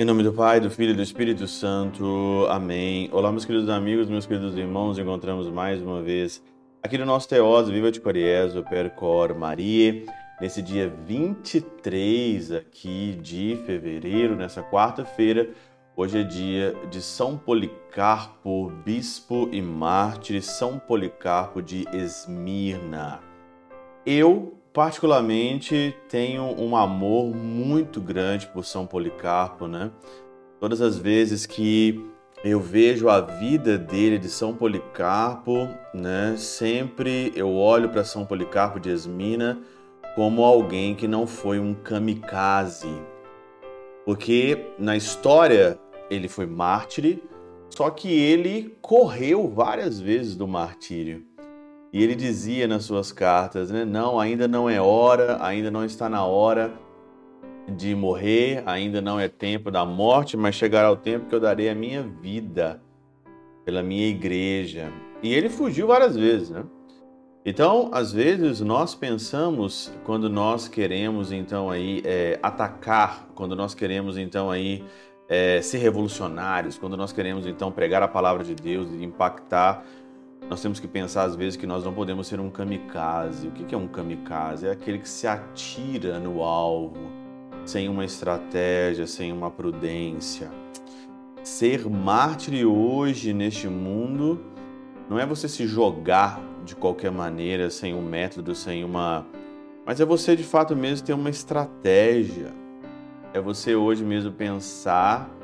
Em nome do Pai, do Filho e do Espírito Santo. Amém. Olá, meus queridos amigos, meus queridos irmãos. Encontramos mais uma vez aqui no nosso Teós, Viva de Coriezo, Percor Maria. Nesse dia 23 aqui de fevereiro, nessa quarta-feira, hoje é dia de São Policarpo, bispo e mártir, São Policarpo de Esmirna. Eu particularmente tenho um amor muito grande por São Policarpo, né? Todas as vezes que eu vejo a vida dele de São Policarpo, né? Sempre eu olho para São Policarpo de Esmina como alguém que não foi um kamikaze. Porque na história ele foi mártir, só que ele correu várias vezes do martírio. E ele dizia nas suas cartas, né? Não, ainda não é hora, ainda não está na hora de morrer, ainda não é tempo da morte, mas chegará o tempo que eu darei a minha vida pela minha igreja. E ele fugiu várias vezes, né? Então, às vezes nós pensamos quando nós queremos então aí é, atacar, quando nós queremos então aí é, ser revolucionários, quando nós queremos então pregar a palavra de Deus e impactar nós temos que pensar às vezes que nós não podemos ser um kamikaze. O que é um kamikaze? É aquele que se atira no alvo, sem uma estratégia, sem uma prudência. Ser mártir hoje neste mundo não é você se jogar de qualquer maneira, sem um método, sem uma. Mas é você de fato mesmo ter uma estratégia. É você hoje mesmo pensar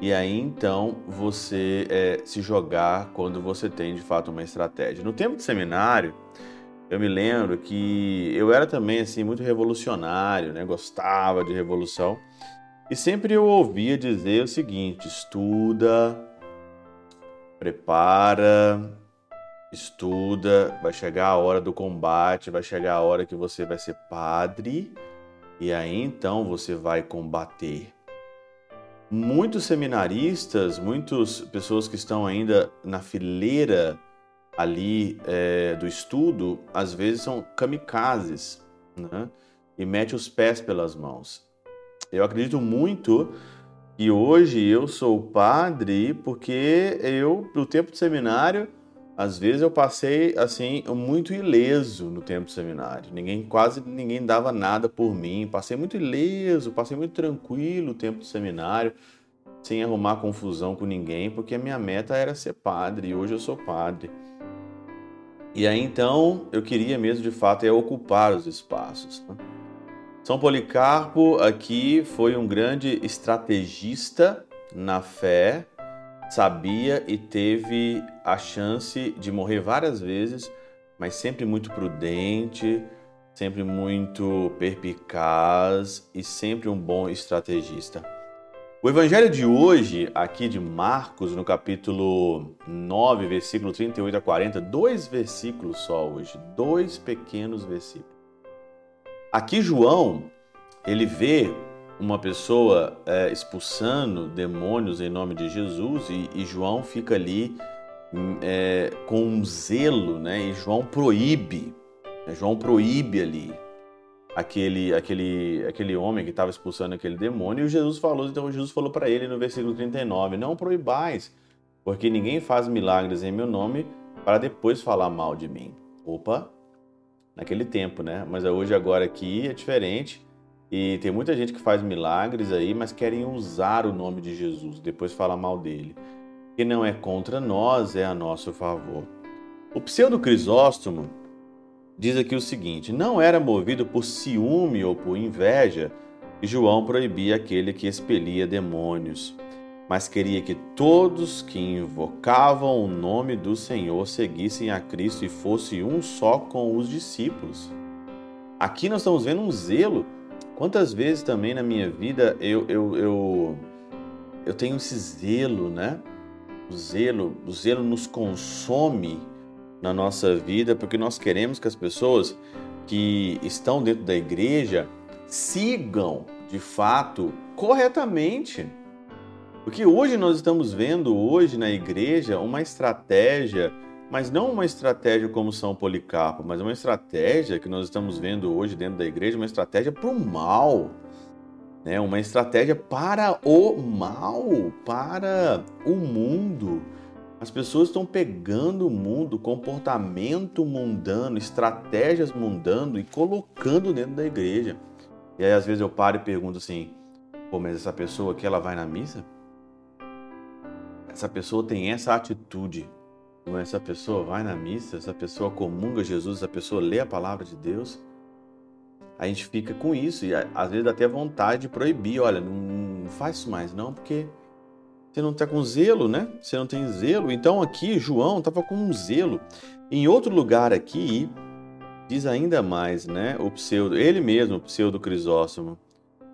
e aí então você é, se jogar quando você tem de fato uma estratégia. No tempo de seminário, eu me lembro que eu era também assim muito revolucionário, né? Gostava de revolução. E sempre eu ouvia dizer o seguinte: estuda, prepara, estuda, vai chegar a hora do combate, vai chegar a hora que você vai ser padre, e aí então você vai combater muitos seminaristas, muitas pessoas que estão ainda na fileira ali é, do estudo, às vezes são kamikazes, né? E mete os pés pelas mãos. Eu acredito muito que hoje eu sou padre porque eu, no tempo de seminário, às vezes eu passei assim muito ileso no tempo de seminário. Ninguém quase ninguém dava nada por mim. Passei muito ileso, passei muito tranquilo o tempo de seminário, sem arrumar confusão com ninguém, porque a minha meta era ser padre e hoje eu sou padre. E aí então eu queria mesmo de fato é ocupar os espaços. Né? São Policarpo aqui foi um grande estrategista na fé sabia e teve a chance de morrer várias vezes, mas sempre muito prudente, sempre muito perpicaz e sempre um bom estrategista. O evangelho de hoje, aqui de Marcos, no capítulo 9, versículo 38 a 40, dois versículos só hoje, dois pequenos versículos. Aqui João, ele vê uma pessoa é, expulsando demônios em nome de Jesus e, e João fica ali é, com um zelo, né? E João proíbe, né? João proíbe ali aquele aquele aquele homem que estava expulsando aquele demônio e Jesus falou, então Jesus falou para ele no versículo 39, não proibais, porque ninguém faz milagres em meu nome para depois falar mal de mim. Opa, naquele tempo, né? Mas hoje agora aqui é diferente. E tem muita gente que faz milagres aí, mas querem usar o nome de Jesus, depois falar mal dele. Que não é contra nós, é a nosso favor. O pseudo Crisóstomo diz aqui o seguinte: não era movido por ciúme ou por inveja que João proibia aquele que expelia demônios, mas queria que todos que invocavam o nome do Senhor seguissem a Cristo e fosse um só com os discípulos. Aqui nós estamos vendo um zelo Quantas vezes também na minha vida eu, eu, eu, eu tenho esse zelo, né? O zelo, o zelo nos consome na nossa vida porque nós queremos que as pessoas que estão dentro da igreja sigam de fato corretamente. Porque hoje nós estamos vendo hoje na igreja uma estratégia mas não uma estratégia como São Policarpo, mas uma estratégia que nós estamos vendo hoje dentro da igreja, uma estratégia para o mal. né? uma estratégia para o mal, para o mundo. As pessoas estão pegando o mundo, comportamento mundano, estratégias mundano e colocando dentro da igreja. E aí às vezes eu paro e pergunto assim: pô, mas essa pessoa aqui ela vai na missa? Essa pessoa tem essa atitude. Essa pessoa vai na missa, essa pessoa comunga Jesus, essa pessoa lê a palavra de Deus a gente fica com isso e às vezes dá até vontade de proibir, olha, não faz isso mais não, porque você não está com zelo, né? Você não tem zelo. Então aqui João estava com um zelo. Em outro lugar aqui diz ainda mais, né? O pseudo, ele mesmo, o pseudo Crisóstomo.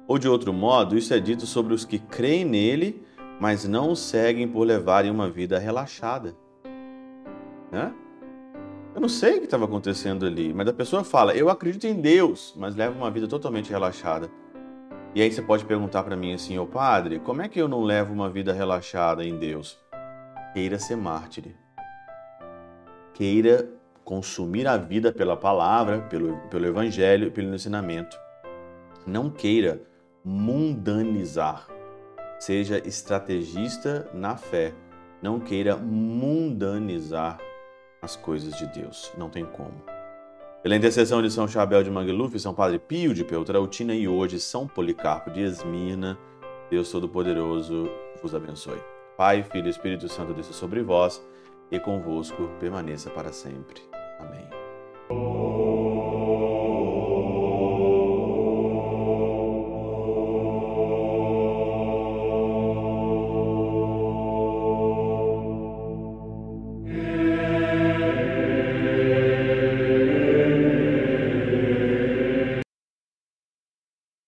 Ou de outro modo, isso é dito sobre os que creem nele, mas não o seguem por levarem uma vida relaxada. Né? Eu não sei o que estava acontecendo ali, mas a pessoa fala, eu acredito em Deus, mas leva uma vida totalmente relaxada. E aí você pode perguntar para mim assim, ô padre, como é que eu não levo uma vida relaxada em Deus? Queira ser mártir. Queira consumir a vida pela palavra, pelo, pelo evangelho pelo ensinamento. Não queira mundanizar. Seja estrategista na fé. Não queira mundanizar as coisas de Deus. Não tem como. Pela intercessão de São Chabel de Mangluf, São Padre Pio de Peltrautina e hoje São Policarpo de Esmirna, Deus Todo-Poderoso vos abençoe. Pai, Filho e Espírito Santo desça sobre vós e convosco permaneça para sempre. Amém.